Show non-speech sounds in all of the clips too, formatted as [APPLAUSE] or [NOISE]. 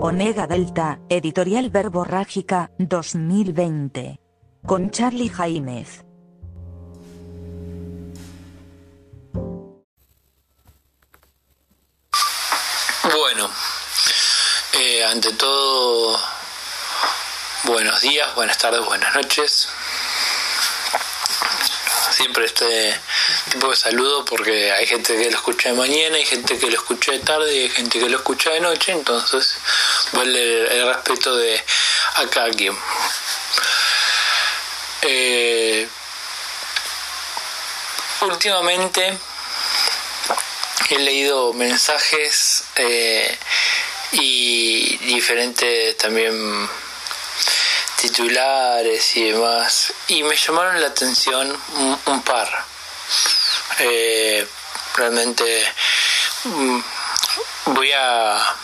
Onega Delta, Editorial Verborrágica, 2020. Con Charlie Jaimez. Bueno, eh, ante todo, buenos días, buenas tardes, buenas noches. Siempre este tipo de saludo porque hay gente que lo escucha de mañana, hay gente que lo escucha de tarde y hay gente que lo escucha de noche, entonces vale el, respeto de a cada quien. Eh, últimamente he leído mensajes eh, y diferentes también titulares y demás y me llamaron la atención un, par eh, realmente mm, voy a,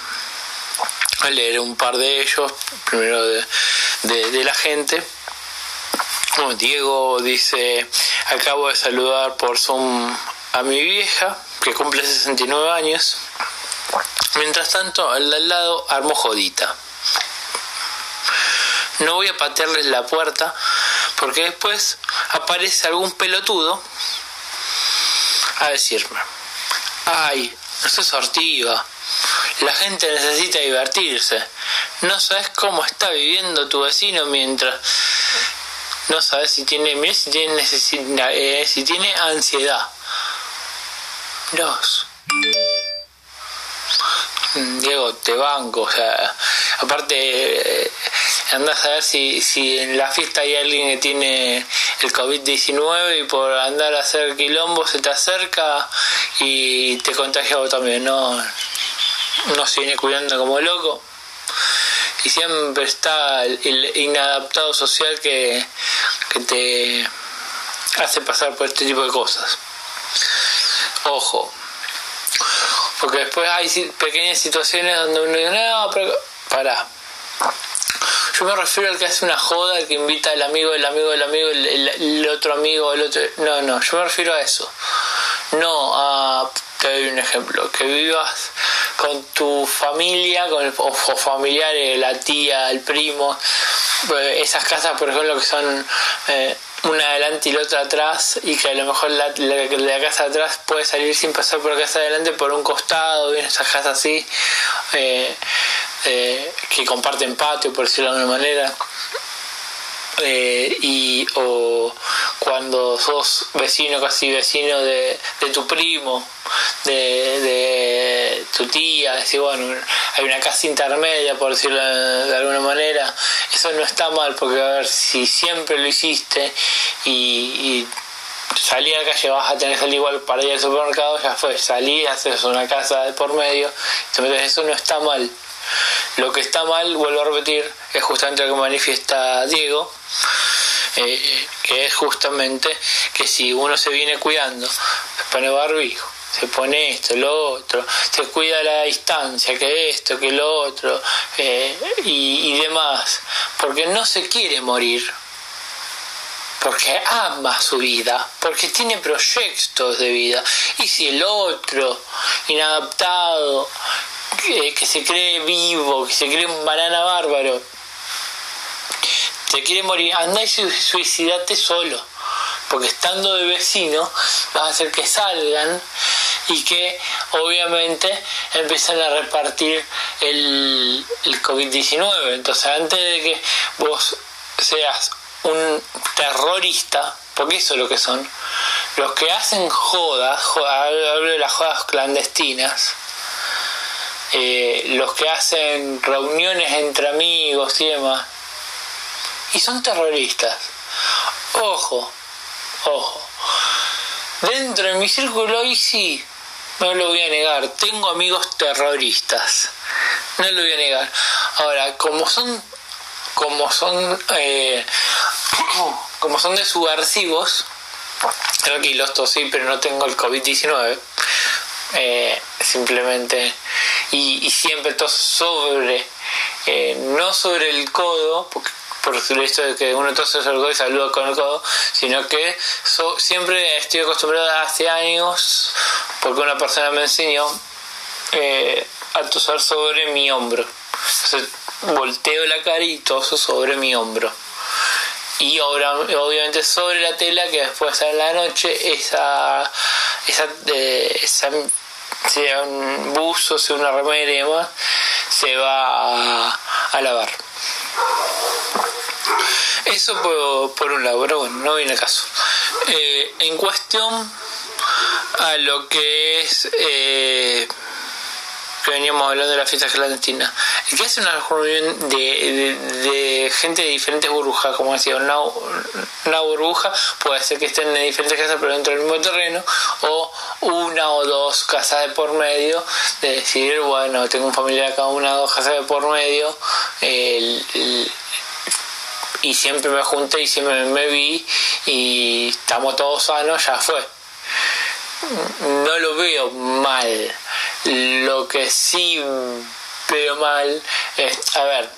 leer un par de ellos primero de, de la gente Diego dice acabo de saludar por Zoom a mi vieja que cumple 69 años. Mientras tanto, al al lado armó jodita. No voy a patearles la puerta porque después aparece algún pelotudo a decirme, ay, no soy sortiva, la gente necesita divertirse, no sabes cómo está viviendo tu vecino mientras no sabes si tiene, si tiene, eh, si tiene ansiedad. Dos. Diego, te banco, o sea, aparte, eh, a ver si, si en la fiesta hay alguien que tiene el COVID-19 y por andar a hacer quilombo se te acerca y te contagia vos también, ¿no? No se viene cuidando como loco. Y siempre está el inadaptado social que, que te hace pasar por este tipo de cosas. Ojo. Porque después hay pequeñas situaciones donde uno dice, no, pero pará. Yo me refiero al que hace una joda, el que invita al amigo, el amigo, el amigo, el, otro amigo, el otro... No, no, yo me refiero a eso. No a... Te doy un ejemplo. Que vivas con tu familia, con el, familiares, la tía, el primo. Eh, esas casas, por ejemplo, que son... Eh, una adelante y la otra atrás y que a lo mejor la, casa atrás puede salir sin pasar por la casa de adelante por un costado, en esas casas así, eh, eh, que comparten patio, por decirlo de alguna manera. Eh, y o cuando sos vecino casi vecino de, de tu primo de, de, tu tía decir bueno hay una casa intermedia por decirlo de alguna manera eso no está mal porque a ver si siempre lo hiciste y, y salí a la calle vas a tener que salir igual para ir al supermercado ya fue salí haces una casa de por medio entonces eso no está mal lo que está mal, vuelvo a repetir, es justamente lo que manifiesta Diego, eh, que es justamente que si uno se viene cuidando, se pone barbijo, se pone esto, lo otro, se cuida la distancia, que esto, que lo otro, eh, y, y demás, porque no se quiere morir, porque ama su vida, porque tiene proyectos de vida. Y si el otro, inadaptado, que, se cree vivo, que se cree un banana bárbaro, te quiere morir, anda y suicidate solo, porque estando de vecino vas a hacer que salgan y que obviamente empiezan a repartir el, el COVID-19. Entonces antes de que vos seas un terrorista, porque eso es lo que son, los que hacen jodas, hablo de las jodas clandestinas, eh, los que hacen reuniones entre amigos y demás, y son terroristas. Ojo, ojo. Dentro de mi círculo hoy sí, no lo voy a negar, tengo amigos terroristas, no lo voy a negar. Ahora, como son, como son, eh, [COUGHS] como son de subversivos, tranquilos, tosí, pero no tengo el COVID-19, eh, simplemente y, siempre todo sobre, eh, no sobre el codo, porque, por el de que uno tose sobre el codo y saluda con el codo, sino que siempre estoy acostumbrado hace años, porque una persona me enseñó eh, a toser sobre mi hombro. Entonces volteo la cara y toso sobre mi hombro. Y obviamente sobre la tela que después en la noche esa, esa, eh, esa sea un buzo, sea una remera y demás, se va a, lavar. Eso por, por, un lado, pero bueno, no viene el caso. Eh, en cuestión a lo que es eh, que veníamos hablando de la fiesta clandestina, el que hace una reunión de, de, gente de diferentes burbujas, como decía, una, una, burbuja puede ser que estén en diferentes casas pero dentro del mismo terreno, o una o dos casas de por medio, de decir, bueno, tengo un familiar acá, una o dos casas de por medio, y siempre me junté y siempre me vi y estamos todos sanos, ya fue. No lo veo mal lo que sí veo mal es, a ver,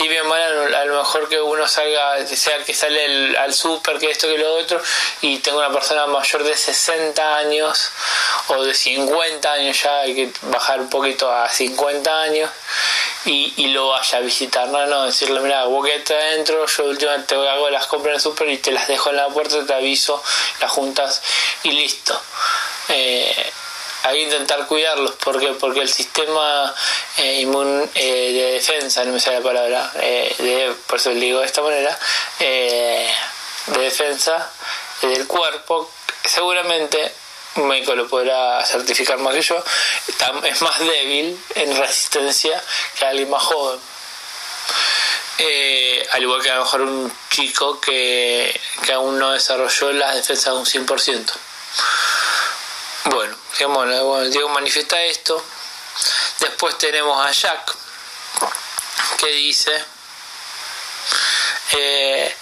sí veo mal a, lo mejor que uno salga, sea que sale al súper, que esto, que lo otro, y tengo una persona mayor de 60 años o de 50 años ya, hay que bajar un poquito a 50 años. Y, lo vaya a visitar, no, no, decirle, mira, vos que adentro, yo últimamente hago las compras en el súper y te las dejo en la puerta, te aviso, las juntas y listo. Eh, hay que intentar cuidarlos. ¿Por Porque el sistema eh, inmun, eh, de defensa, no me sale la palabra, eh, de, por eso le digo de esta manera, de defensa del cuerpo, seguramente un médico lo podrá certificar más que yo, es más débil en resistencia que alguien más joven. al igual que a lo mejor un chico que, que aún no desarrolló las defensas un 100%. Bueno, digamos, Diego manifiesta esto. Después tenemos a Jack, que dice eh,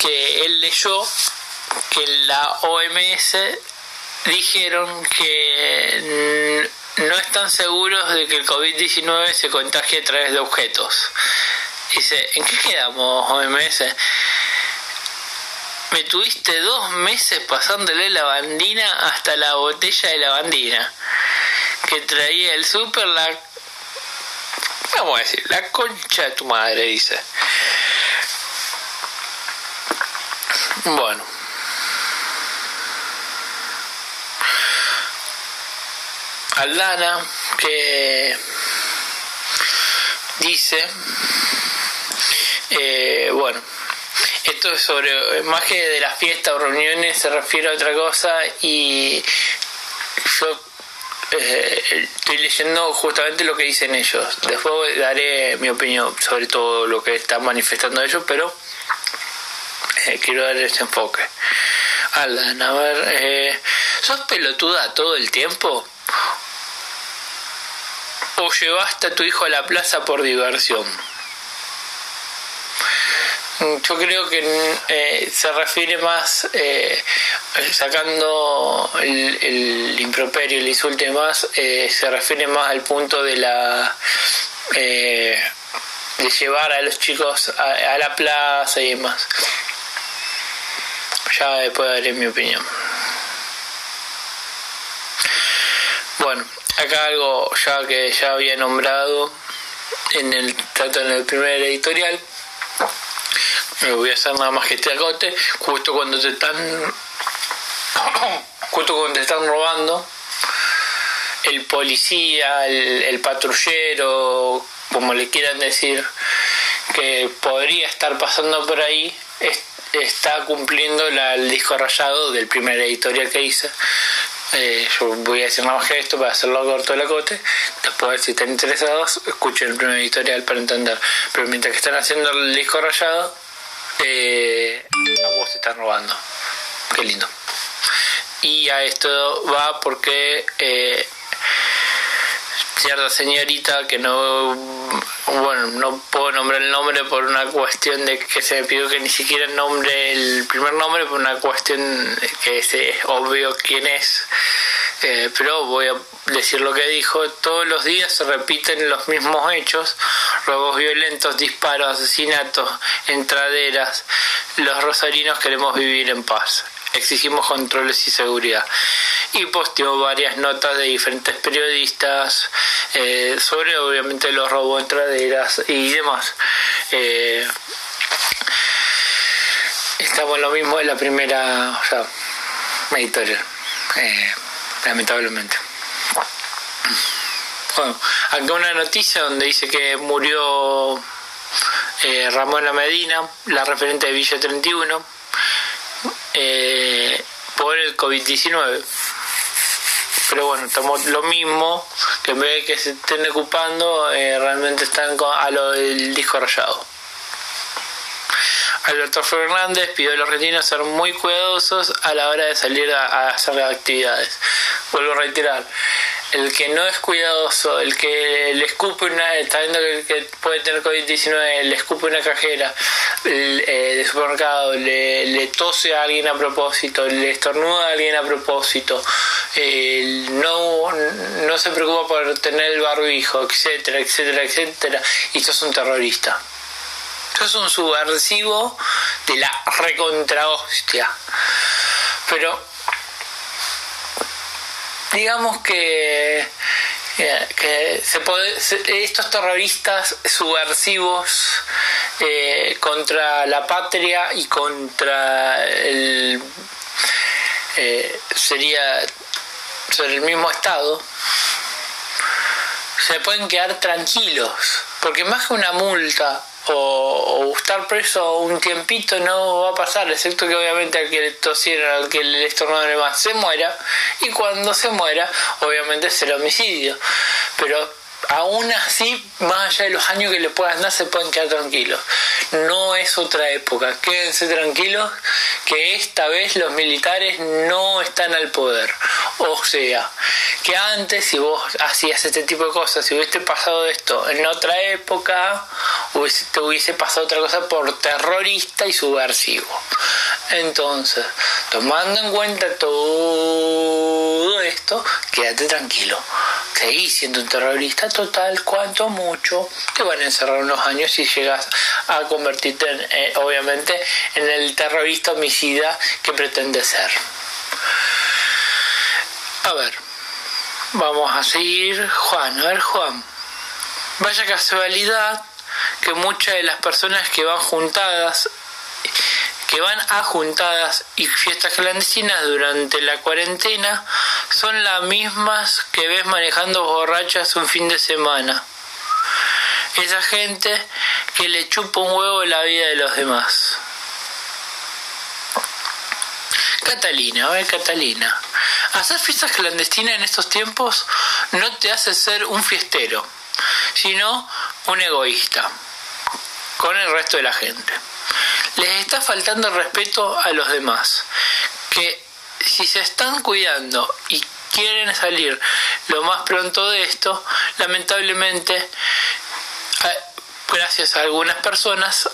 que él leyó que la OMS dijeron que no están seguros de que el COVID-19 se contagie a través de objetos. Dice, ¿en qué quedamos OMS? Me tuviste dos meses pasándole la bandina hasta la botella de la bandina que traía el super la vamos a decir la concha de tu madre dice. Bueno. Aldana que dice eh, bueno esto es sobre, más que de las fiestas o reuniones, se refiere a otra cosa y yo eh, estoy leyendo justamente lo que dicen ellos. Después daré mi opinión sobre todo lo que están manifestando ellos, pero eh, quiero dar ese enfoque. Alan, a ver, eh, ¿sos pelotuda todo el tiempo? ¿O llevaste a tu hijo a la plaza por diversión? [LAUGHS] Yo creo que eh, se refiere más, eh, sacando el, improperio, el insulto y más, eh, se refiere más al punto de la de llevar a los chicos a, la plaza y demás. Ya después daré mi opinión. Bueno, acá algo ya que ya había nombrado en el tanto en el primer editorial me voy a hacer nada más que este agote, justo cuando te están [COUGHS] justo cuando te están robando el policía, el, patrullero, como le quieran decir, que podría estar pasando por ahí, está cumpliendo el disco rayado del primer editorial que hice. Eh, yo voy a decir nada más que esto para hacerlo corto el acote. Después, si están interesados, escuchen el primer editorial para entender. Pero mientras que están haciendo el disco rayado, eh, a vos te están robando. Qué lindo. Y a esto va porque eh, cierta señorita que no bueno no puedo nombrar el nombre por una cuestión de que se me pidió que ni siquiera nombre el primer nombre por una cuestión que es obvio quién es eh, pero voy a decir lo que dijo. Todos los días se repiten los mismos hechos. Robos violentos disparos asesinatos entraderas. Los rosarinos queremos vivir en paz. Exigimos controles y seguridad. Y posteó varias notas de diferentes periodistas eh, sobre obviamente los robos entraderas y demás. Eh, estamos en lo mismo de la primera editorial, eh, lamentablemente. Bueno, acá una noticia donde dice que murió eh, Ramona Medina, la referente de Villa 31, eh, por el COVID-19. Pero bueno, estamos lo mismo, que en vez de que se estén ocupando, eh, realmente están a lo del disco rayado. Alberto Fernández pidió a los argentinos ser muy cuidadosos a la hora de salir a hacer actividades. Vuelvo a reiterar, el que no es cuidadoso, el que le escupe una, está viendo que, puede tener COVID-19, le escupe una cajera eh, de supermercado, le, tose a alguien a propósito, le estornuda a alguien a propósito, no, no se preocupa por tener el barbijo, etcétera, etcétera, etcétera, y es un terrorista. Esto es un subversivo de la recontra hostia. Pero digamos que, que se puede, estos terroristas subversivos eh, contra la patria y contra el eh, sería sobre el mismo estado se pueden quedar tranquilos porque más que una multa o, estar preso un tiempito no va a pasar, excepto que obviamente al que le tosieron, al que le estornudaron más se muera, y cuando se muera, obviamente será homicidio. Pero aún así, más allá de los años que le puedan dar, se pueden quedar tranquilos. No es otra época. Quédense tranquilos que esta vez los militares no están al poder. O sea, que antes, si vos hacías este tipo de cosas, si hubiese pasado esto en otra época, te hubiese pasado otra cosa por terrorista y subversivo. Entonces, tomando en cuenta todo esto, quédate tranquilo. Seguí siendo un terrorista total, cuanto mucho, te van a encerrar unos años si llegas a convertirte, en, eh, obviamente, en el terrorista homicida que pretende ser. A ver, vamos a seguir. Juan, a ver, Juan. Vaya casualidad que muchas de las personas que van juntadas que van a juntadas y fiestas clandestinas durante la cuarentena son las mismas que ves manejando borrachas un fin de semana. Esa gente que le chupa un huevo la vida de los demás. Catalina, ver Catalina, hacer fiestas clandestinas en estos tiempos no te hace ser un fiestero, sino un egoísta con el resto de la gente les está faltando respeto a los demás. Que si se están cuidando y quieren salir lo más pronto de esto, lamentablemente, gracias a algunas personas,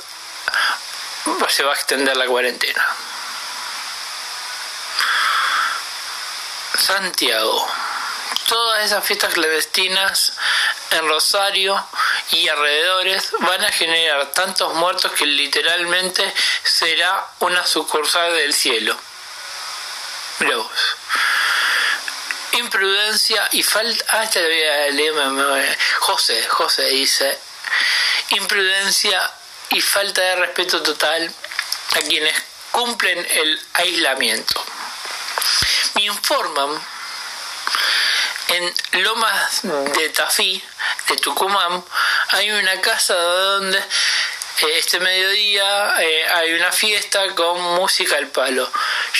se va a extender la cuarentena. Santiago. Todas esas fiestas clandestinas en Rosario y alrededores van a generar tantos muertos que literalmente será una sucursal del cielo. Vos. Imprudencia y falta. Ah, a leer. José, José dice: Imprudencia y falta de respeto total a quienes cumplen el aislamiento. Me informan en Lomas de Tafí, de Tucumán, hay una casa donde eh, este mediodía eh, hay una fiesta con música al palo.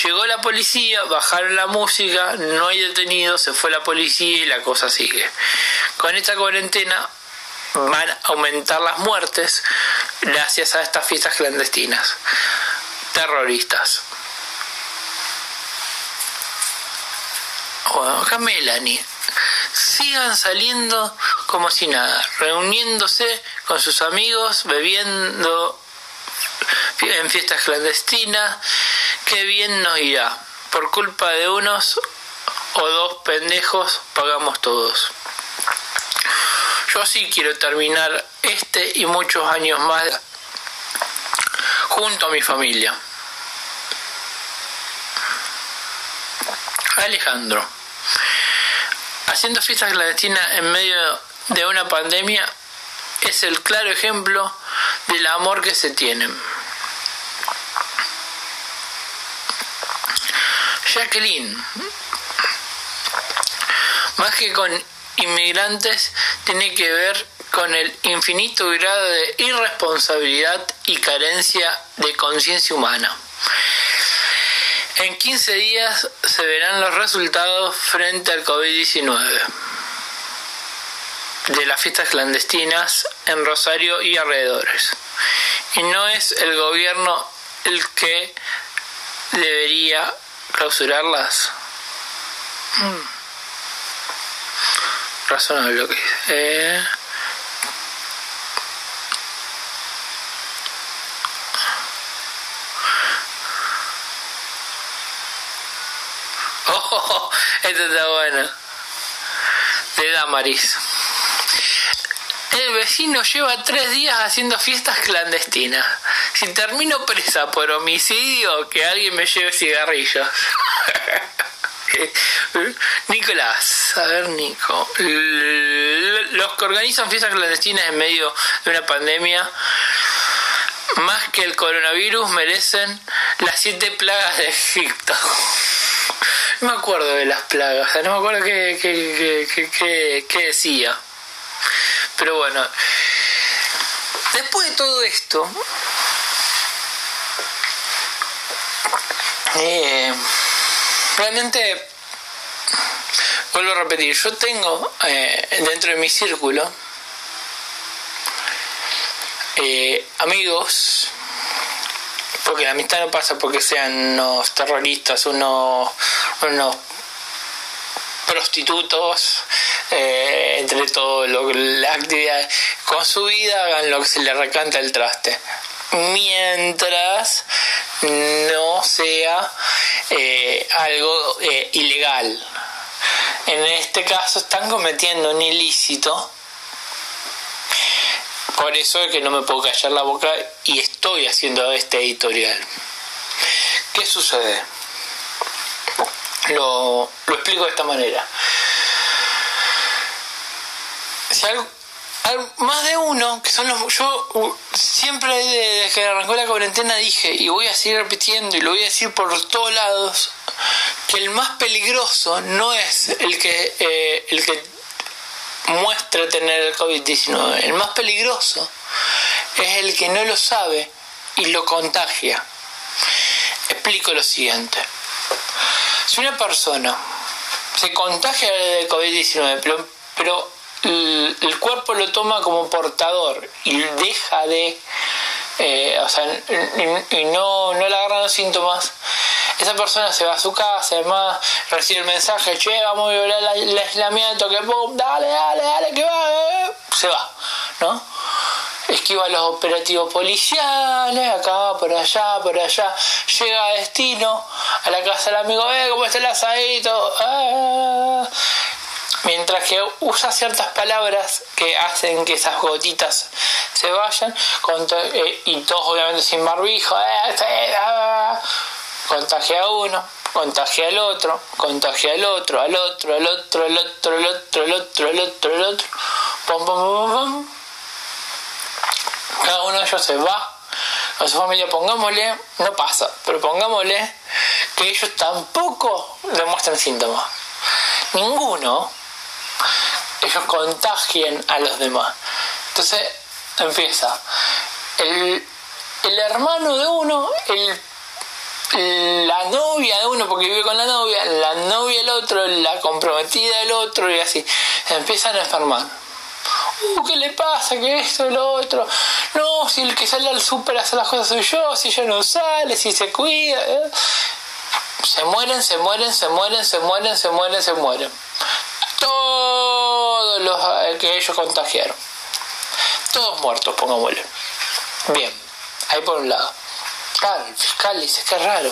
Llegó la policía, bajaron la música, no hay detenidos, se fue la policía y la cosa sigue. Con esta cuarentena van a aumentar las muertes gracias a estas fiestas clandestinas. Terroristas. Bueno, acá Melanie sigan saliendo como si nada, reuniéndose con sus amigos, bebiendo en fiestas clandestinas, qué bien nos irá. Por culpa de unos o dos pendejos pagamos todos. Yo sí quiero terminar este y muchos años más junto a mi familia. Alejandro, haciendo fiestas clandestinas en medio de una pandemia es el claro ejemplo del amor que se tienen. Jacqueline, más que con inmigrantes, tiene que ver con el infinito grado de irresponsabilidad y carencia de conciencia humana. En 15 días se verán los resultados frente al COVID-19 de las fiestas clandestinas en Rosario y alrededores. Y no es el gobierno el que debería clausurarlas. Hmm. Razonable lo que dice. Eh, Está bueno. De Damaris. El vecino lleva tres días haciendo fiestas clandestinas. Si termino presa por homicidio, que alguien me lleve cigarrillos. [LAUGHS] Nicolás, a ver Nico. Los que organizan fiestas clandestinas en medio de una pandemia, más que el coronavirus, merecen las siete plagas de Egipto. Me acuerdo de las plagas, no me acuerdo qué, qué, decía. Pero bueno, después de todo esto, eh, realmente, vuelvo a repetir, yo tengo eh, dentro de mi círculo eh, amigos porque la amistad no pasa porque sean unos terroristas, unos, unos prostitutos, eh, entre todo lo la actividad. Con su vida hagan lo que se les recanta el traste. Mientras no sea eh, algo eh, ilegal. En este caso están cometiendo un ilícito por eso es que no me puedo callar la boca y estoy haciendo este editorial. ¿Qué sucede? Lo, explico de esta manera. Si más de uno, que son los... Yo siempre desde que arrancó la cuarentena dije, y voy a seguir repitiendo, y lo voy a decir por todos lados, que el más peligroso no es el que, eh, el que muestra tener el COVID-19. El más peligroso es el que no lo sabe y lo contagia. Explico lo siguiente. Si una persona se contagia de COVID-19, pero, pero el, cuerpo lo toma como portador y deja de, eh, o sea, y, no, no le agarran los síntomas, esa persona se va a su casa, además recibe el mensaje, che, vamos a violar el aislamiento, que pum, dale, dale, dale, que va, eh, se va, ¿no? Esquiva los operativos policiales, acá, por allá, por allá, llega a destino, a la casa del amigo, eh, ¿cómo está el asadito? Ah. Mientras que usa ciertas palabras que hacen que esas gotitas se vayan, eh, y todos obviamente sin barbijo, eh, ah contagia a uno, contagia al otro, contagia al otro, al otro, al otro, al otro, al otro, al otro, al otro, al otro, pum, pum. Cada uno de ellos se va a su familia, pongámosle, no pasa, pero pongámosle que ellos tampoco demuestran síntomas. Ninguno, ellos contagien a los demás. Entonces empieza el, el hermano de uno, el la novia de uno porque vive con la novia, la novia del otro, la comprometida del otro y así. Empiezan a enfermar. Uh, ¿qué le pasa? ¿Qué esto, lo otro? No, si el que sale al súper hace las cosas soy yo, si ella no sale, si se cuida. ¿eh? Se mueren, se mueren, se mueren, se mueren, se mueren, se mueren. Todos los eh, que ellos contagiaron. Todos muertos, pongámosle. Bien, ahí por un lado. Claro, el fiscal dice es raro.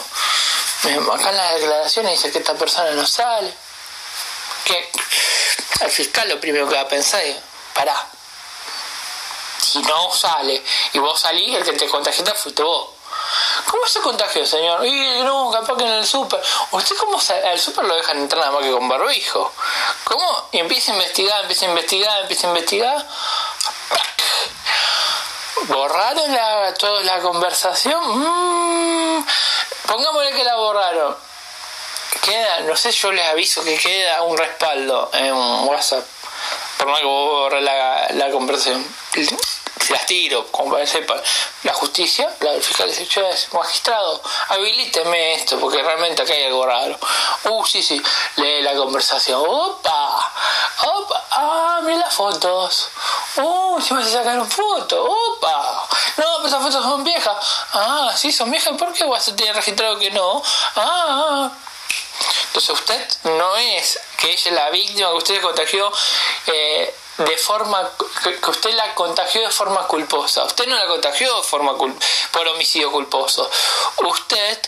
Acá en las declaraciones dice que esta persona no sale. Que el fiscal lo primero que va a pensar es, pará, si no sale y vos salís, el que te contagiaste fuiste vos. ¿cómo se contagió, señor? Y no, capaz que en el súper. ¿Usted cómo se, al súper lo dejan entrar nada más que con barbijo? ¿Cómo? Y empieza a investigar, empieza a investigar, empieza a investigar. ¿Borraron la, toda la conversación? Mm, pongámosle que la borraron. Queda, no sé, yo les aviso que queda un respaldo en WhatsApp. Por más que vos borré la, la conversación las tiro, como para que sepan. La justicia, la fiscal dice, magistrado, habilíteme esto, porque realmente acá hay algo raro. Uh, sí, sí, lee la conversación. Opa, opa, ah, mira las fotos. Uh, si me sacaron fotos, opa. No, pero esas fotos son viejas. Ah, sí, son viejas, ¿por qué se tiene registrado que no? Ah, entonces usted no es que ella es la víctima que usted contagió eh, de forma que usted la contagió de forma culposa. Usted no la contagió de forma por homicidio culposo. Usted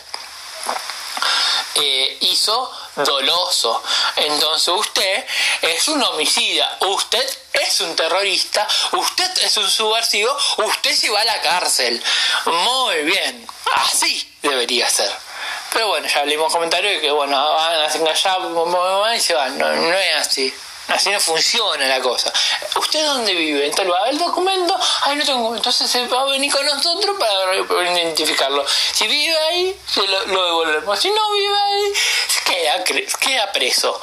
eh, hizo doloso. Entonces usted es un homicida, usted es un terrorista, usted es un subversivo, usted se va a la cárcel. Muy bien, así debería ser. Pero bueno, ya leímos comentarios que bueno, van a engañar y se van. no es así. Así no funciona la cosa. ¿Usted dónde vive? Entonces va a ver el documento. Ay, no tengo. Entonces se va a venir con nosotros para, identificarlo. Si vive ahí, se lo, devolvemos. Si no vive ahí, queda, queda preso.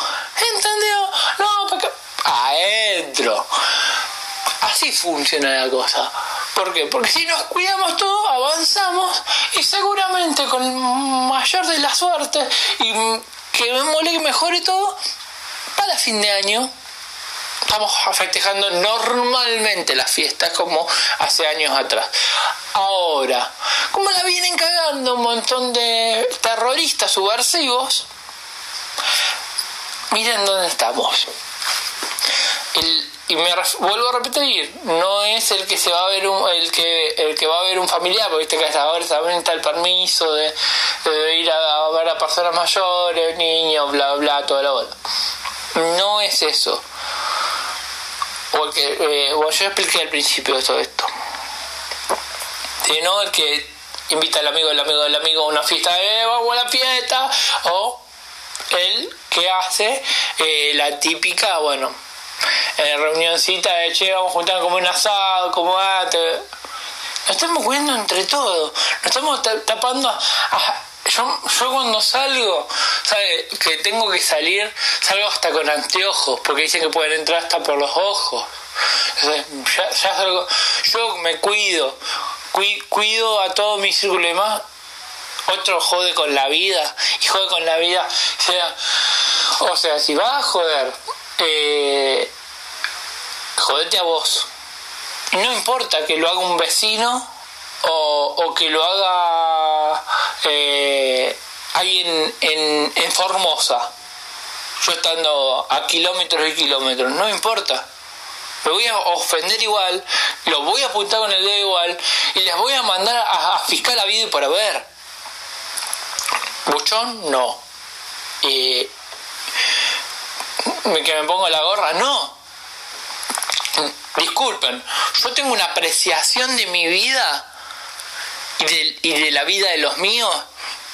¿Entendió? No, para Adentro. Así funciona la cosa. ¿Por qué? Porque si nos cuidamos todos, avanzamos y seguramente con mayor de la suerte y que me mole que mejore todo, para fin de año estamos festejando normalmente las fiestas como hace años atrás. Ahora, como la vienen cagando un montón de terroristas subversivos, miren dónde estamos. y me vuelvo a repetir, no es el que se va a ver un, el que el que va a ver un familiar, porque viste que ahora también está el permiso de, ir a, ver a personas mayores, niños, bla bla, toda la bola. No es eso. Porque, eh, yo expliqué al principio todo esto. Sino el que invita al amigo del amigo del amigo a una fiesta de vamos a la fiesta, o el que hace eh, la típica, bueno, eh, reunioncita de che, vamos a juntar como un asado, como antes. Nos estamos cuidando entre todos, nos estamos tapando a yo, yo cuando salgo, ¿sabe? Que tengo que salir, salgo hasta con anteojos, porque dicen que pueden entrar hasta por los ojos. ya, ya salgo, yo me cuido, cuido a todo mi círculo más. Otro jode con la vida, y jode con la vida. O sea, o sea si vas a joder, eh, jodete a vos. No importa que lo haga un vecino o, que lo haga eh, alguien en, en Formosa, yo estando a kilómetros y kilómetros, no importa. Me voy a ofender igual, lo voy a apuntar con el dedo igual y les voy a mandar a, fiscal a y para ver. Buchón, no. Eh, que me pongo la gorra, no. Disculpen, yo tengo una apreciación de mi vida y de, la vida de los míos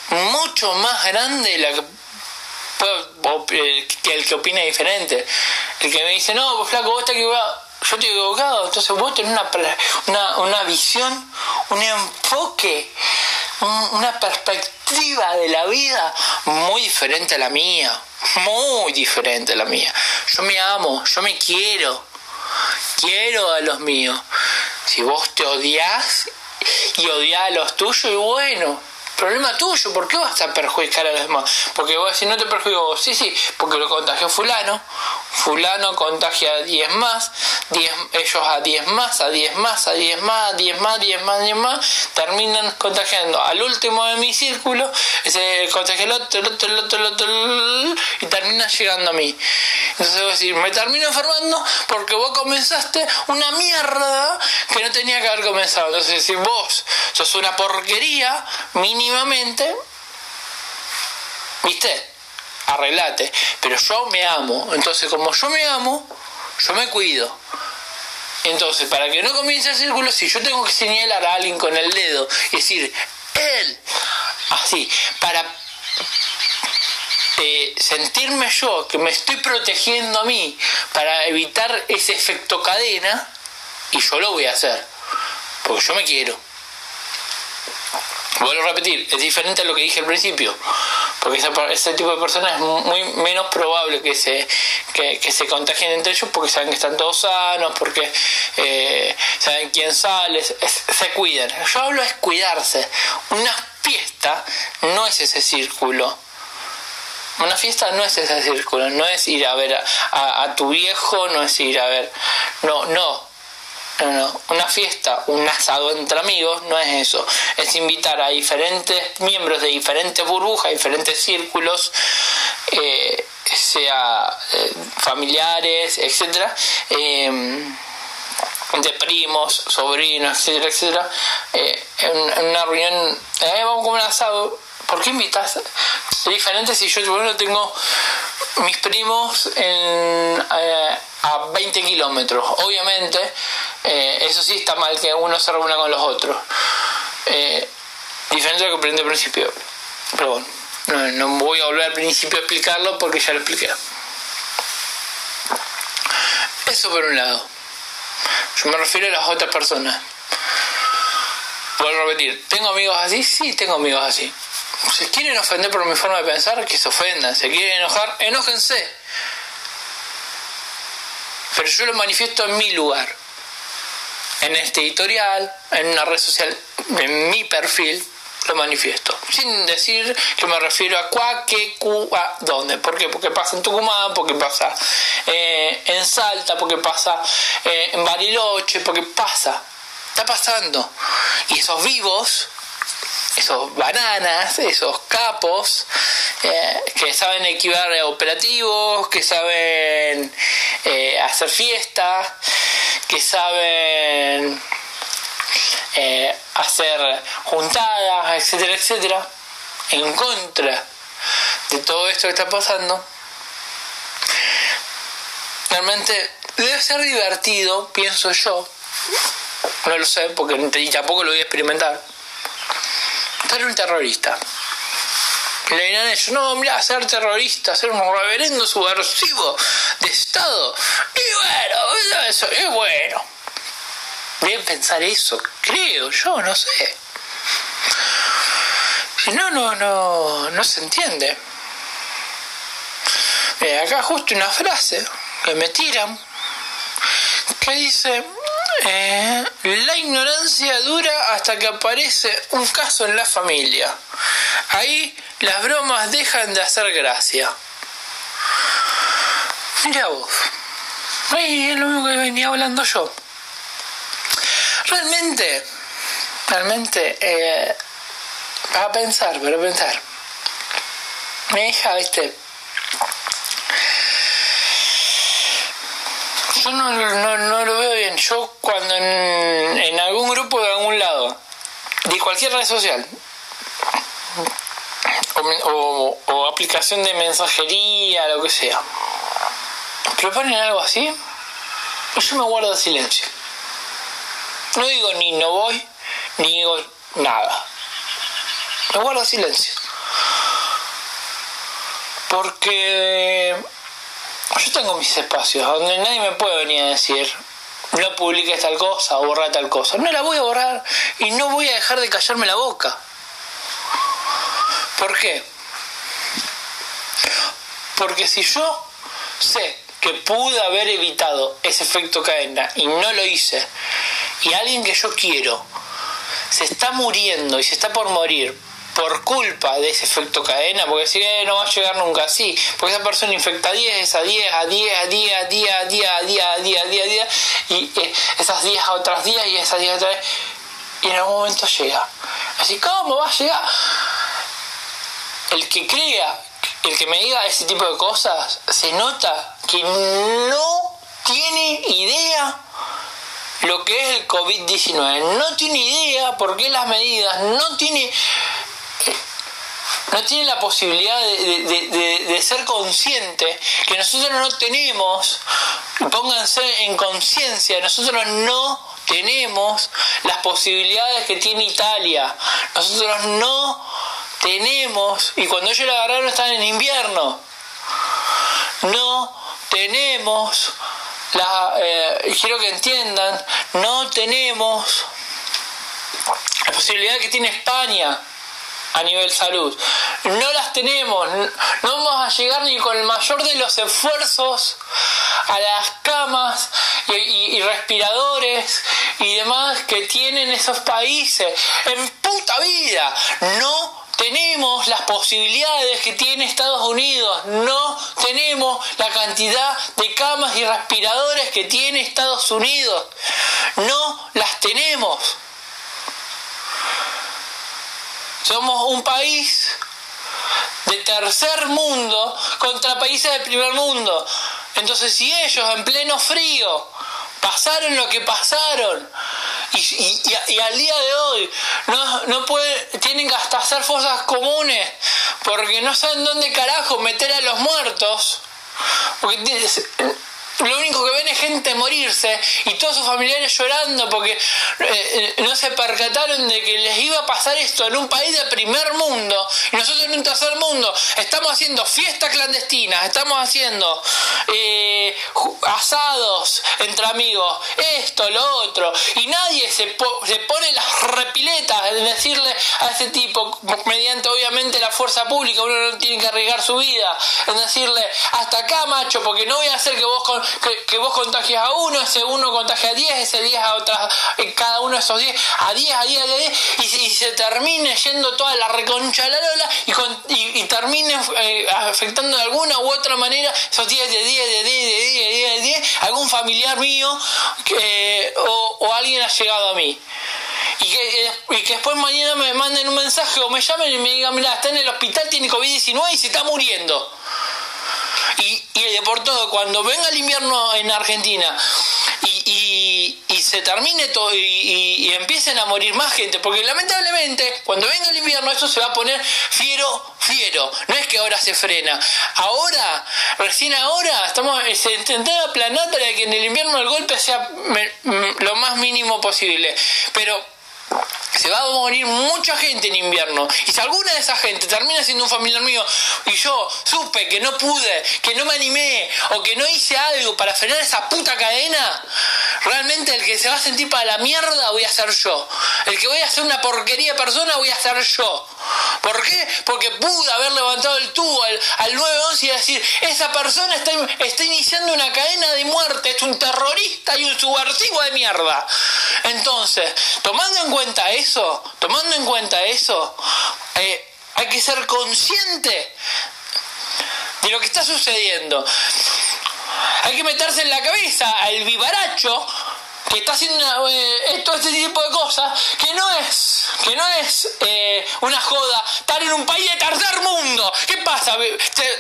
mucho más grande la que, que el que opina diferente. El que me dice, no, flaco, vos estás equivocado. Yo estoy equivocado. Entonces vos tenés una, una, una visión, un enfoque, una perspectiva de la vida muy diferente a la mía. Muy diferente a la mía. Yo me amo, yo me quiero. Quiero a los míos. Si vos te odias y odiar a los tuyos y bueno, problema tuyo, ¿por qué vas a perjudicar a los demás? Porque vos si no te perjudico sí, sí, porque lo contagió fulano, fulano contagia a 10 más, 10, ellos a 10 más, a 10 más, a 10 más, a 10 más, 10 más, 10 más, terminan contagiando al último de mi círculo, ese contagia el otro, el otro, el otro, el otro, y termina llegando a mí. Entonces voy a decir, me termino enfermando porque vos comenzaste una mierda que no tenía que haber comenzado. Entonces si vos sos una porquería, mínimamente, ¿viste? Arreglate. Pero yo me amo. Entonces como yo me amo, yo me cuido. Entonces, para que no comience el círculo, si yo tengo que señalar a alguien con el dedo y decir, él. Así, para eh, sentirme yo que me estoy protegiendo a mí para evitar ese efecto cadena, y yo lo voy a hacer, porque yo me quiero. Vuelvo a repetir, es diferente a lo que dije al principio, porque ese, tipo de personas es muy menos probable que se, que, se contagien entre ellos porque saben que están todos sanos, porque eh, saben quién sale, se cuidan. Yo hablo es cuidarse. Una fiesta no es ese círculo. Una fiesta no es ese círculo, no es ir a ver a tu viejo, no es ir a ver, no, no, no, no, una fiesta, un asado entre amigos, no es eso. Es invitar a diferentes miembros de diferentes burbujas, diferentes círculos, eh, sea eh, familiares, etcétera, em, de primos, sobrinos, etcétera, etcétera, eh, en, una reunión, vamos a comer un asado. ¿Por qué invitas? Es diferente si yo, bueno, tengo mis primos en, a 20 kilómetros. Obviamente, eh, eso sí está mal que uno se reúna con los otros. Eh, diferente a lo que aprendí al principio. Pero bueno, no, voy a volver al principio a explicarlo porque ya lo expliqué. Eso por un lado. Yo me refiero a las otras personas. Vuelvo a repetir, ¿tengo amigos así? Sí, tengo amigos así. Si quieren ofender por mi forma de pensar, que se ofendan. Si quieren enojar, enójense. Pero yo lo manifiesto en mi lugar en este editorial, en una red social, en mi perfil, lo manifiesto. Sin decir que me refiero a cuá, qué, cu, dónde. ¿Por qué? Porque pasa en Tucumán, porque pasa eh, en Salta, porque pasa eh, en Bariloche, porque pasa. Está pasando. Y esos vivos, esos bananas, esos capos, eh, que saben equivar operativos, que saben hacer fiestas, que saben eh, hacer juntadas, etcétera, etcétera, en contra de todo esto que está pasando, realmente debe ser divertido, pienso yo, no lo sé porque tampoco lo voy a experimentar, ser un terrorista. Le dirán ellos, no, mira, ser terrorista, ser un reverendo subversivo de Estado. Y bueno, eso es bueno. Bien pensar eso, creo yo, no sé. Si no, no, no, no se entiende. Acá justo una frase que me tiran que dice eh, la ignorancia dura hasta que aparece un caso en la familia. Ahí las bromas dejan de hacer gracia. Mira vos. Ahí es lo mismo que venía hablando yo. Realmente, realmente, eh, para pensar, para pensar. Mi hija, viste, yo no, no, lo veo Yo cuando en, algún grupo de algún lado, de cualquier red social, o, aplicación de mensajería, lo que sea, proponen algo así, yo me guardo silencio. No digo ni no voy, ni digo nada. Me guardo silencio. Porque yo tengo mis espacios donde nadie me puede venir a decir no publiques tal cosa borra tal cosa. No la voy a borrar y no voy a dejar de callarme la boca. ¿Por qué? Porque si yo sé que pude haber evitado ese efecto cadena y no lo hice, y alguien que yo quiero se está muriendo y se está por morir por culpa de ese efecto cadena, porque si eh, no va a llegar nunca así, porque esa persona infecta a 10, a 10, a 10, a 10, a 10, a 10, a 10, a 10, a 10, a 10, y eh, esas 10 a otras 10 y esas 10 a otras 10, y en algún momento llega. Así, ¿cómo va a llegar? El que crea, el que me diga ese tipo de cosas, se nota que no tiene idea lo que es el COVID-19. No tiene idea por qué las medidas, no tiene no tiene la posibilidad de, ser consciente que nosotros no tenemos, pónganse en conciencia, nosotros no tenemos las posibilidades que tiene Italia. Nosotros no tenemos, y cuando ellos la agarraron están en invierno, no tenemos, la, eh, quiero que entiendan, no tenemos la posibilidad que tiene España a nivel salud. No las tenemos, no vamos a llegar ni con el mayor de los esfuerzos a las camas y, respiradores y demás que tienen esos países. En puta vida, no tenemos las posibilidades que tiene Estados Unidos, no tenemos la cantidad de camas y respiradores que tiene Estados Unidos, no las tenemos. Somos un país de tercer mundo contra países del primer mundo. Entonces, si ellos en pleno frío pasaron lo que pasaron y, al día de hoy no, no pueden, tienen que hasta hacer fosas comunes porque no saben dónde carajo meter a los muertos, porque lo único que ven es gente morirse y todos sus familiares llorando porque eh, no se percataron de que les iba a pasar esto en un país de primer mundo. Y nosotros en un tercer mundo estamos haciendo fiestas clandestinas, estamos haciendo eh, asados entre amigos, esto, lo otro, y nadie se, se pone las repiletas en decirle a ese tipo, mediante obviamente la fuerza pública, uno no tiene que arriesgar su vida, en decirle hasta acá macho, porque no voy a hacer que vos con que, vos contagias a uno, ese uno contagia a 10, ese 10 a otras, cada uno de esos 10, a 10, a 10, a 10, y, se termine yendo toda la reconcha de la lola y, y, termine eh, afectando de alguna u otra manera esos 10 de 10, de 10, de 10, de 10, de 10, algún familiar mío que, o, o alguien ha llegado a mí. Y que, y que, después mañana me manden un mensaje o me llamen y me digan, mira, está en el hospital, tiene COVID-19 y se está muriendo y, y por todo, cuando venga el invierno en Argentina y, y, se termine todo y, empiecen a morir más gente, porque lamentablemente cuando venga el invierno eso se va a poner fiero, fiero, no es que ahora se frena, ahora, recién ahora, estamos se intentando aplanar para que en el invierno el golpe sea lo más mínimo posible, pero se va a morir mucha gente en invierno. Y si alguna de esa gente termina siendo un familiar mío y yo supe que no pude, que no me animé o que no hice algo para frenar esa puta cadena, realmente el que se va a sentir para la mierda voy a ser yo. El que voy a ser una porquería persona voy a ser yo. ¿Por qué? Porque pude haber levantado el tubo al, al 911 y decir, esa persona está, está iniciando una cadena de muerte, es un terrorista y un subversivo de mierda. Entonces, tomando en cuenta eso, tomando en cuenta eso, eh, hay que ser consciente de lo que está sucediendo. Hay que meterse en la cabeza al vivaracho que está haciendo eh, todo este tipo de cosas, que no es, que no es eh, una joda estar en un país de tercer mundo. ¿Qué pasa?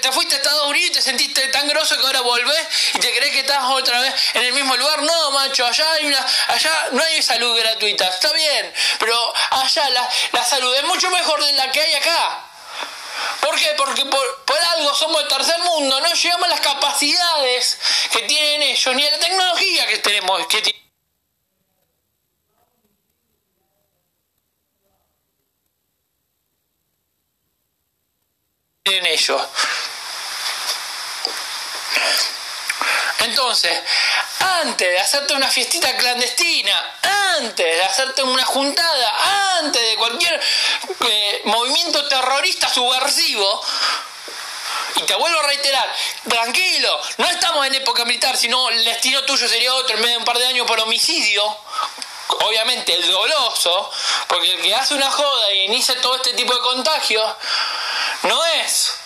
Te, fuiste a Estados Unidos y te sentiste tan grosso que ahora volvés y te crees que estás otra vez en el mismo lugar. No, macho, allá hay una, allá no hay salud gratuita, está bien, pero allá la, la salud es mucho mejor de la que hay acá. ¿Por qué? Porque por, por, algo somos el tercer mundo, no llegamos a las capacidades que tienen ellos, ni a la tecnología que tenemos, que en ellos. Entonces, antes de hacerte una fiestita clandestina, antes de hacerte una juntada, antes de cualquier eh, movimiento terrorista subversivo, y te vuelvo a reiterar, tranquilo, no estamos en época militar, sino el destino tuyo sería otro en vez de un par de años por homicidio, obviamente doloso, porque el que hace una joda y inicia todo este tipo de contagios, no es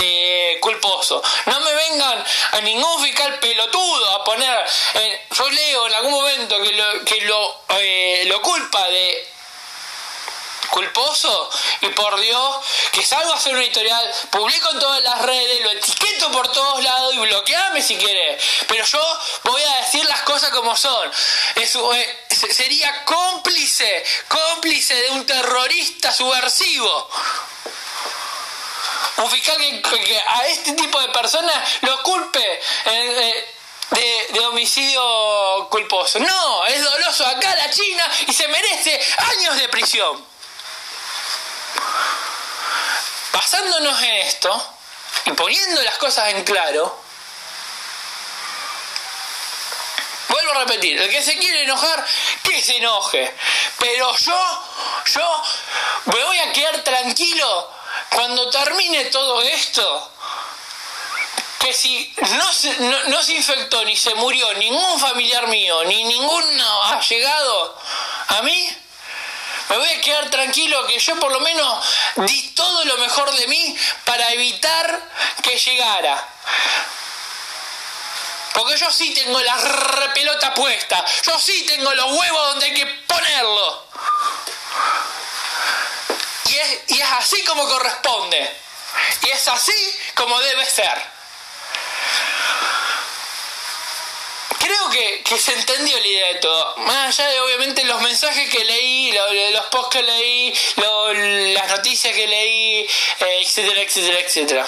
eh, culposo. No me vengan a ningún fiscal pelotudo a poner. Eh, yo leo en algún momento que lo, que lo, eh, lo culpa de culposo y por Dios que salgo a hacer una editorial, publico en todas las redes, lo etiqueto por todos lados y bloqueame si quieres. Pero yo voy a decir las cosas como son. Eso, sería cómplice, cómplice de un terrorista subversivo un fiscal que, a este tipo de personas lo culpe eh, de, de homicidio culposo. No, es doloso acá la China y se merece años de prisión. Basándonos en esto y poniendo las cosas en claro, vuelvo a repetir, el que se quiere enojar, que se enoje. Pero yo, yo me voy a quedar tranquilo cuando termine todo esto que si no se, infectó ni se murió ningún familiar mío, ni ninguno ha llegado a mí, me voy a quedar tranquilo que yo por lo menos di todo lo mejor de mí para evitar que llegara. Porque yo sí tengo la pelota puesta, yo sí tengo los huevos donde hay que ponerlo. Y es, así como corresponde. Y es así como debe ser. creo que, se entendió la idea de todo. Más allá de obviamente los mensajes que leí, los posts que leí, las noticias que leí, eh, etcétera, etcétera, etcétera.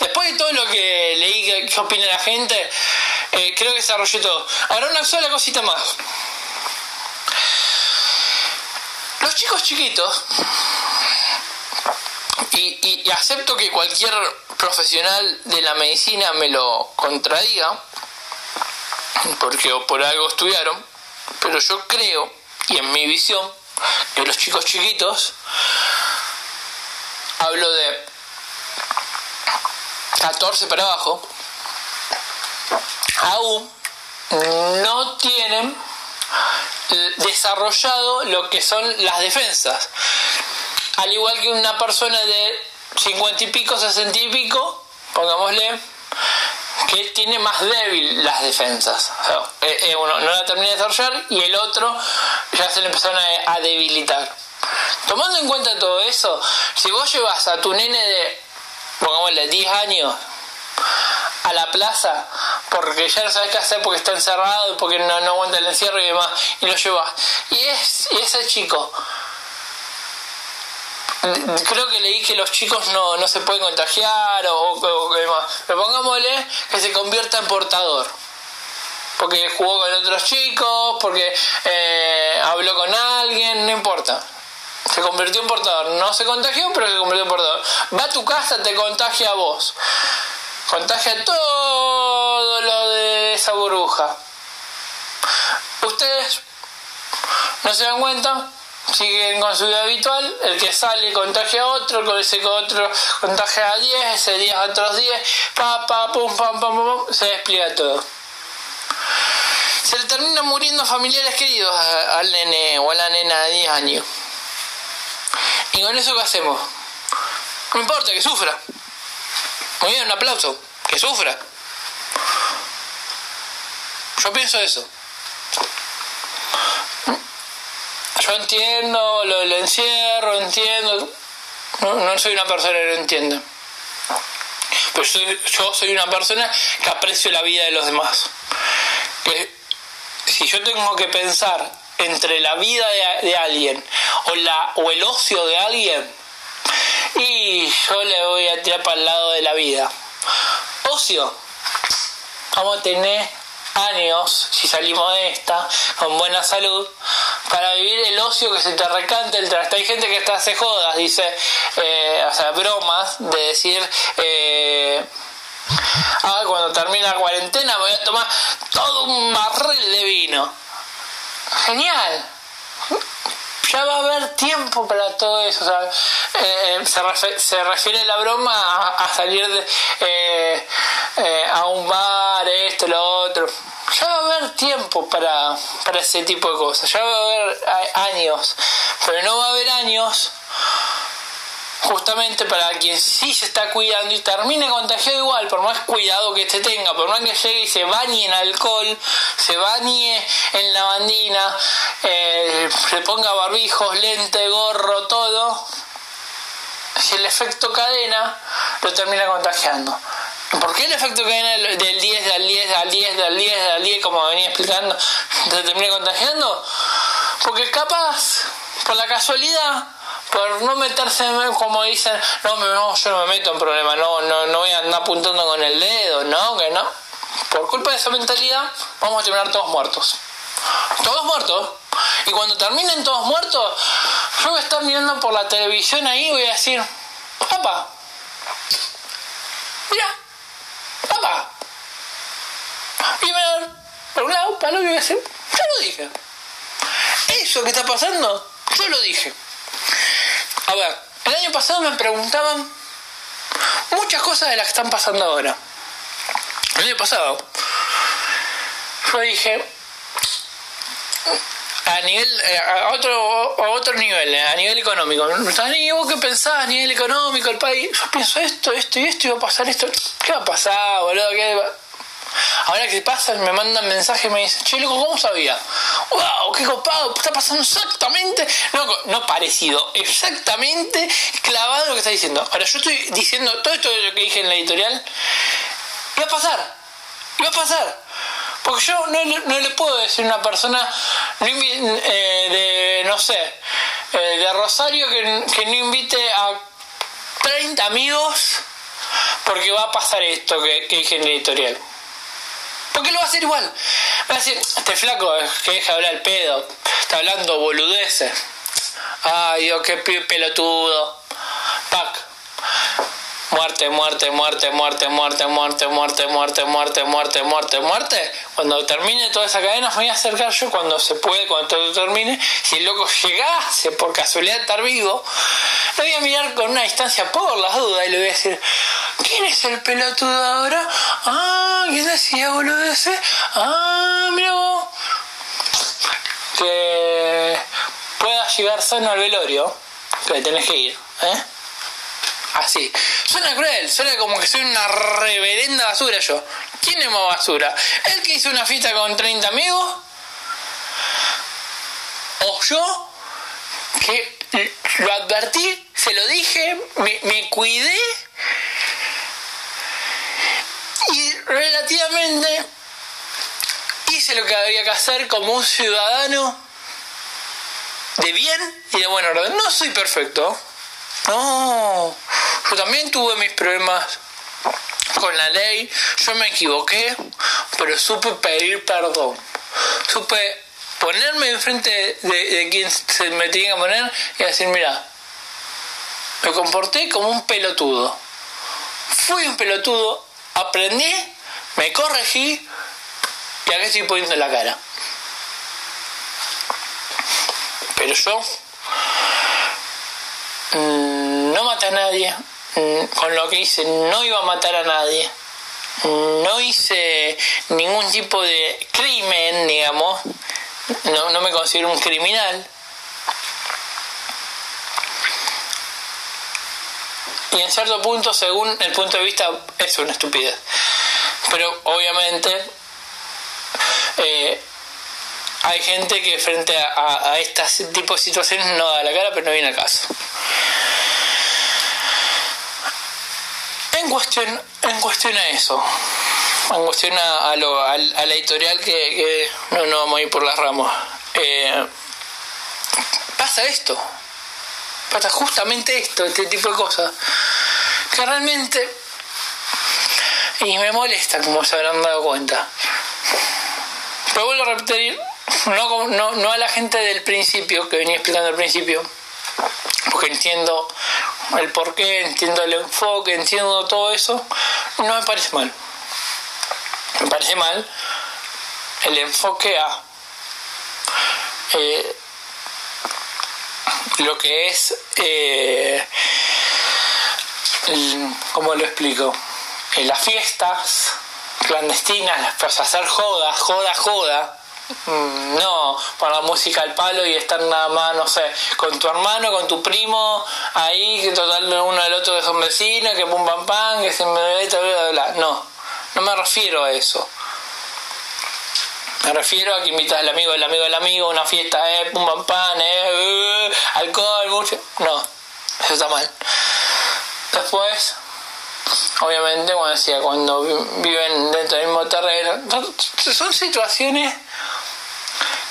Después de todo lo que leí, qué opina la gente, eh, creo que desarrollé todo. Ahora una sola cosita más. Los chicos chiquitos, y, acepto que cualquier profesional de la medicina me lo contradiga, porque por algo estudiaron, pero yo creo, y en mi visión, que los chicos chiquitos, hablo de 14 para abajo, aún no tienen desarrollado lo que son las defensas. Al igual que una persona de 50 y pico, 60 y pico, pongámosle, que tiene más débil las defensas. Eh, eh, uno no la termina de desarrollar y el otro ya se le empezaron a, debilitar. Tomando en cuenta todo eso, si vos llevas a tu nene de, pongámosle, 10 años a la plaza porque ya no sabes qué hacer porque está encerrado porque no, aguanta el encierro y demás, y lo llevas. Y, es, y ese chico creo que leí que los chicos no, no se pueden contagiar o, o, demás. Pero pongámosle que se convierta en portador. Porque jugó con otros chicos, porque eh, habló con alguien, no importa. Se convirtió en portador. No se contagió, pero se convirtió en portador. Va a tu casa, te contagia a vos. Contagia todo lo de esa burbuja. Ustedes no se dan cuenta, siguen con su vida habitual, el que sale contagia a otro, ese otro contagia a 10, ese 10 a otros 10, pa, pa, pum, pam, pam, pum, se despliega todo. Se le terminan muriendo familiares queridos al nene o a la nena de 10 años. ¿Y con eso qué hacemos? No importa, que sufra. Muy bien, un aplauso. Que sufra. Yo pienso eso. Yo entiendo lo del encierro, entiendo. No, soy una persona que no entiende. Pero yo, soy una persona que aprecio la vida de los demás. si yo tengo que pensar entre la vida de, alguien o, la, o el ocio de alguien, y yo le voy a tirar para el lado de la vida. Ocio. Vamos a tener años, si salimos de esta, con buena salud, para vivir el ocio que se te recante el traste. Hay gente que está hace jodas, dice, eh, o sea, bromas, de decir, eh, ah, cuando termina la cuarentena voy a tomar todo un barril de vino. Genial. Ya va a haber tiempo para todo eso. O sea, eh, se, refiere, la broma a, salir de, a un bar, esto, lo otro ya va a haber tiempo para, para ese tipo de cosas, ya va a haber años, pero no va a haber años justamente para quien sí se está cuidando y termine contagiado igual, por más cuidado que te tenga, por más que llegue y se bañe en alcohol, se bañe en lavandina, eh, se ponga barbijos, lente, gorro, todo, si el efecto cadena lo termina contagiando. ¿Por qué el efecto cadena del 10, del 10, del 10, del 10, del 10, como venía explicando, se termina contagiando? Porque capaz, por la casualidad, por no meterse, como dicen, no, yo no me meto en problemas, no, no, no voy a andar apuntando con el dedo, no, que no. por culpa de esa mentalidad, vamos a terminar todos muertos. Todos muertos. Y cuando terminen todos muertos, yo voy a estar mirando por la televisión ahí y voy a decir, papá, mira, papá. Y me a por un lado, otro y voy a decir, yo lo dije. Eso que está pasando, yo lo dije. A ver, el año pasado me preguntaban muchas cosas de las que están pasando ahora. El año pasado, yo dije, a nivel eh, a otro a otro nivel eh, a nivel económico ¿Y vos qué pensás a nivel económico el país yo pienso esto esto y esto y va a pasar esto qué va a pasar boludo ¿Qué va? Ahora que pasa me mandan mensajes me dicen che loco cómo sabía wow qué copado está pasando exactamente no no parecido exactamente clavado lo que está diciendo. Ahora yo estoy diciendo todo esto de lo que dije en la editorial va a pasar va a pasar. Porque yo no, le puedo decir a una persona eh, de, no sé, eh, de Rosario que, que, no invite a 30 amigos porque va a pasar esto que, que dije en el editorial. Porque lo va a hacer igual. Va a decir, este flaco que deja hablar el pedo, está hablando boludeces. Ay, Dios, qué pelotudo. Muerte, muerte, muerte, muerte, muerte, muerte, muerte, muerte, muerte, muerte, muerte, muerte. Cuando termine toda esa cadena me voy a acercar yo cuando se puede, cuando todo termine. Si el loco llegase por casualidad a estar vivo, lo voy a mirar con una distancia por las dudas y le voy a decir, ¿quién es el pelotudo ahora? Ah, ¿quién decía boludo ese? Ah, mira vos. Que pueda llegar sano al velorio, que tenés que ir, ¿eh? Así. Suena cruel, suena como que soy una reverenda basura yo. ¿Quién es más basura? ¿El que hizo una fiesta con 30 amigos? ¿O yo? Que lo advertí, se lo dije, me, me cuidé y relativamente hice lo que había que hacer como un ciudadano de bien y de buena orden. No soy perfecto. No, yo también tuve mis problemas con la ley, yo me equivoqué, pero supe pedir perdón. Supe ponerme enfrente de, de quien se me tenía que poner y decir, mira, me comporté como un pelotudo. Fui un pelotudo, aprendí, me corregí y aquí estoy poniendo la cara. Pero yo mm, a nadie, Mm, con lo que hice no iba a matar a nadie, no hice ningún tipo de crimen, digamos, no, no me considero un criminal. Y en cierto punto, según el punto de vista, es una estupidez. Pero obviamente eh, hay gente que frente a, a, a este tipo de situaciones no da la cara, pero no viene al caso. En cuestión, en cuestión a eso, en cuestión a, lo, a, la editorial que, no, no vamos a ir por las ramas, eh, pasa esto, pasa justamente esto, este tipo de cosas, que realmente, y me molesta como se habrán dado cuenta, pero vuelvo a repetir, no, no, no a la gente del principio, que venía explicando al principio, porque entiendo el porqué, entiendo el enfoque, entiendo todo eso, no me parece mal. Me parece mal el enfoque a eh, lo que es, eh, ¿cómo lo explico? En las fiestas clandestinas, las hacer joda, joda, joda, no, poner la música al palo y estar nada más, no sé, con tu hermano, con tu primo, ahí, que total uno del otro son vecinos, que pum pam pam, que se me bla, bla, bla. No, no me refiero a eso. Me refiero a que invitas al amigo del amigo del amigo una fiesta, eh, pum pam pam, eh, uh, alcohol, mucho. No, eso está mal. Después, obviamente, como decía, cuando viven dentro del mismo terreno, son situaciones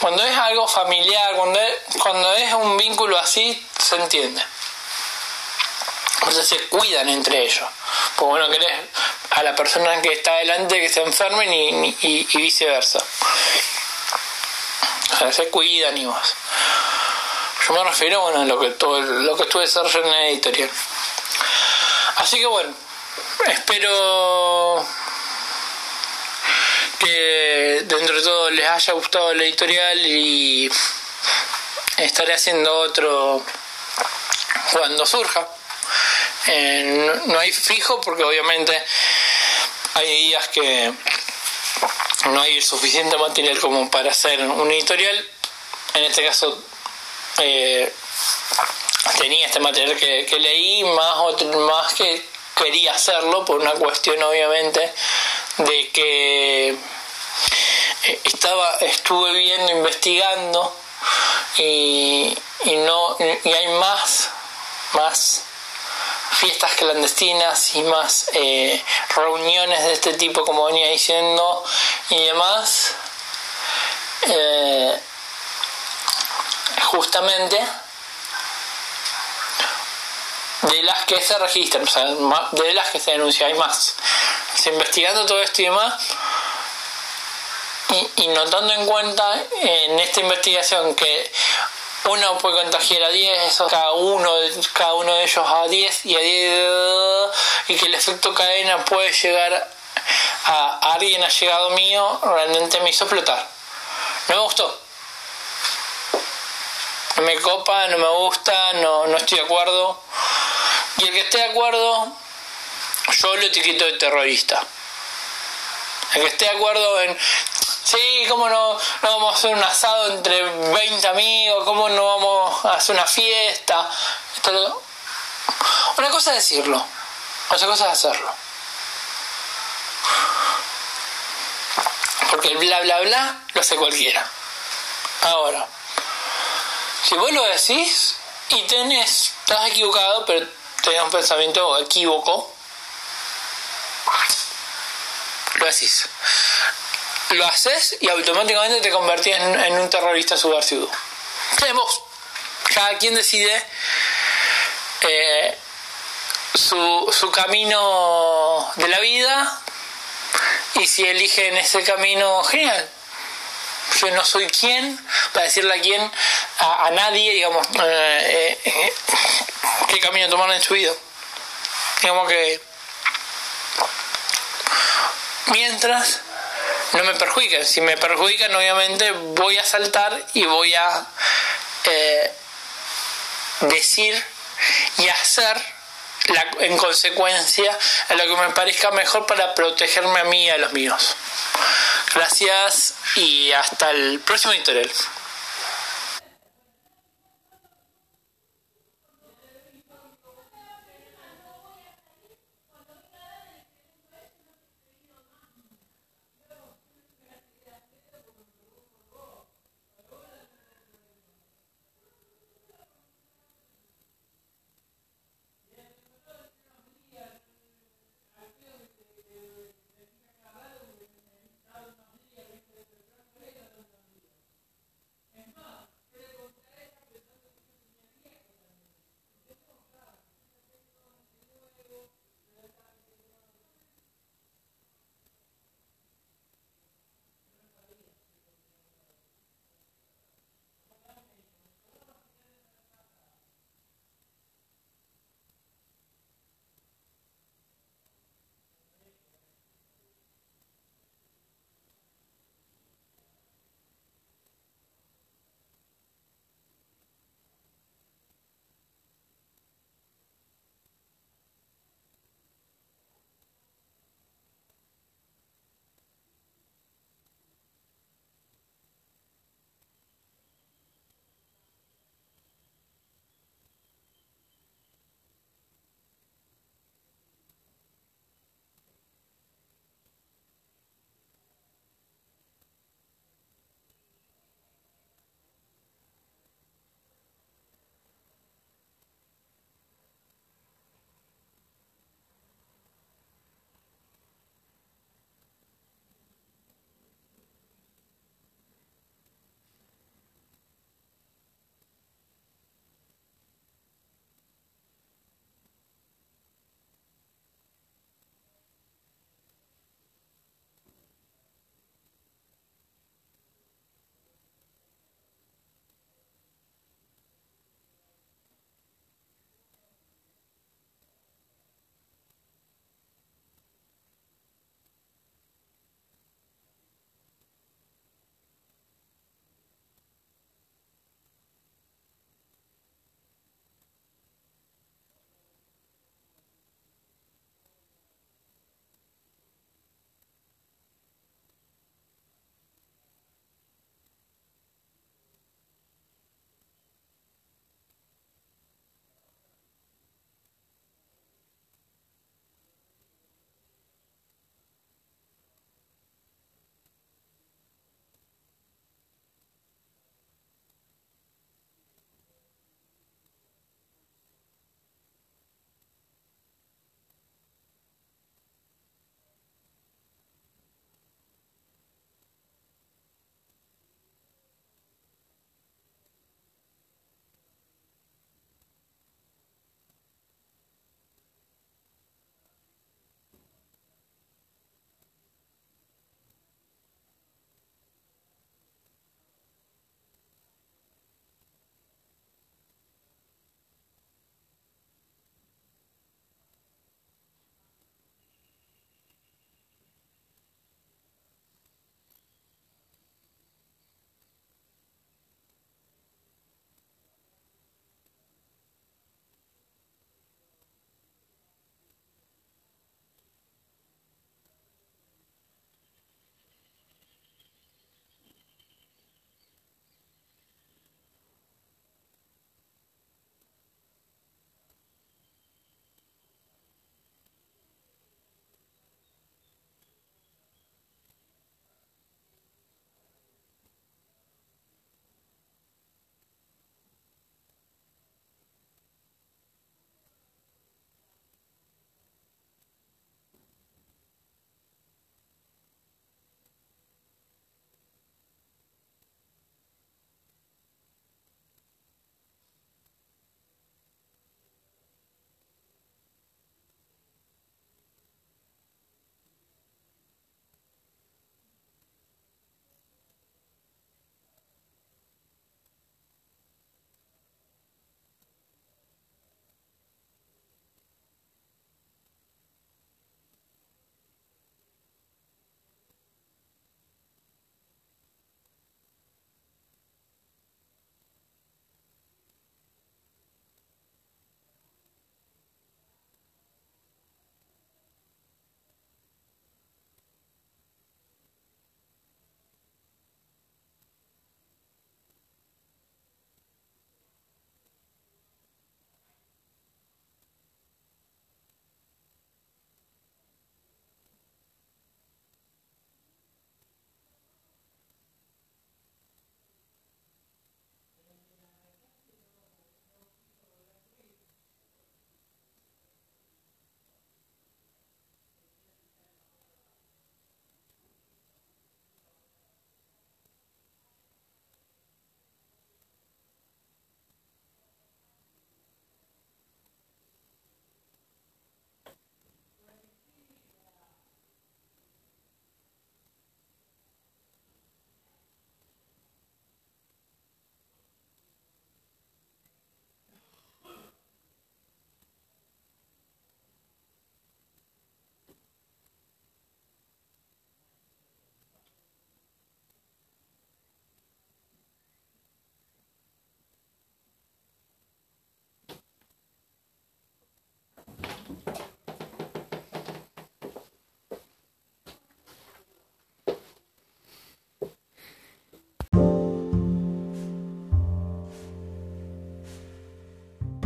cuando es algo familiar, cuando es, cuando es un vínculo así, se entiende. Entonces se cuidan entre ellos. Porque bueno, querés a la persona que está delante que se enferme ni, y, viceversa. O sea, se cuidan y más. Yo me refiero bueno, a lo que, todo, lo que estuve desarrollando en la editorial. Así que bueno, espero que dentro de todo les haya gustado la editorial y estaré haciendo otro cuando surja. Eh, no hay fijo porque obviamente hay días que no hay suficiente material como para hacer un editorial. En este caso eh, tenía este material que, leí más, más que quería hacerlo por una cuestión obviamente de que eh, estaba estuve viendo investigando y, y no y hay más más fiestas clandestinas y más eh, reuniones de este tipo como venía diciendo y demás eh, justamente de las que se registran, o sea, de las que se denuncian, hay más. Investigando todo esto y demás, y, notando en cuenta en esta investigación que uno puede contagiar a 10, cada uno, cada uno de ellos a 10 y a 10, y que el efecto cadena puede llegar a, alguien allegado mío, realmente me hizo explotar. No me gustó. No me copa, no me gusta, no, no estoy de acuerdo. Y el que esté de acuerdo, yo lo etiqueto de terrorista. El que esté de acuerdo en, sí, ¿cómo no, no vamos a hacer un asado entre 20 amigos? ¿Cómo no vamos a hacer una fiesta? Una cosa es decirlo, otra cosa es hacerlo. Porque el bla bla bla lo hace cualquiera. Ahora, si vos lo decís y tenés, estás equivocado, pero tenés un pensamiento equívoco, lo decís. Lo haces y automáticamente te convertís en, un terrorista subversivo. Tenemos, cada quien decide eh, su, su camino de la vida y si eligen ese camino, genial. Yo no soy quien para decirle a quién, a, nadie, digamos, eh, eh, qué camino tomar en su vida. Digamos que mientras no me perjudiquen. Si me perjudican, obviamente voy a saltar y voy a eh, decir y hacer en consecuencia a lo que me parezca mejor para protegerme a mí y a los míos. Gracias y hasta el próximo editorial.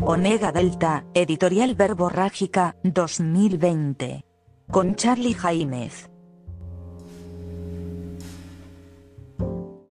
Onega Delta, Editorial Verborrágica, 2020. Con Charlie Jaimez.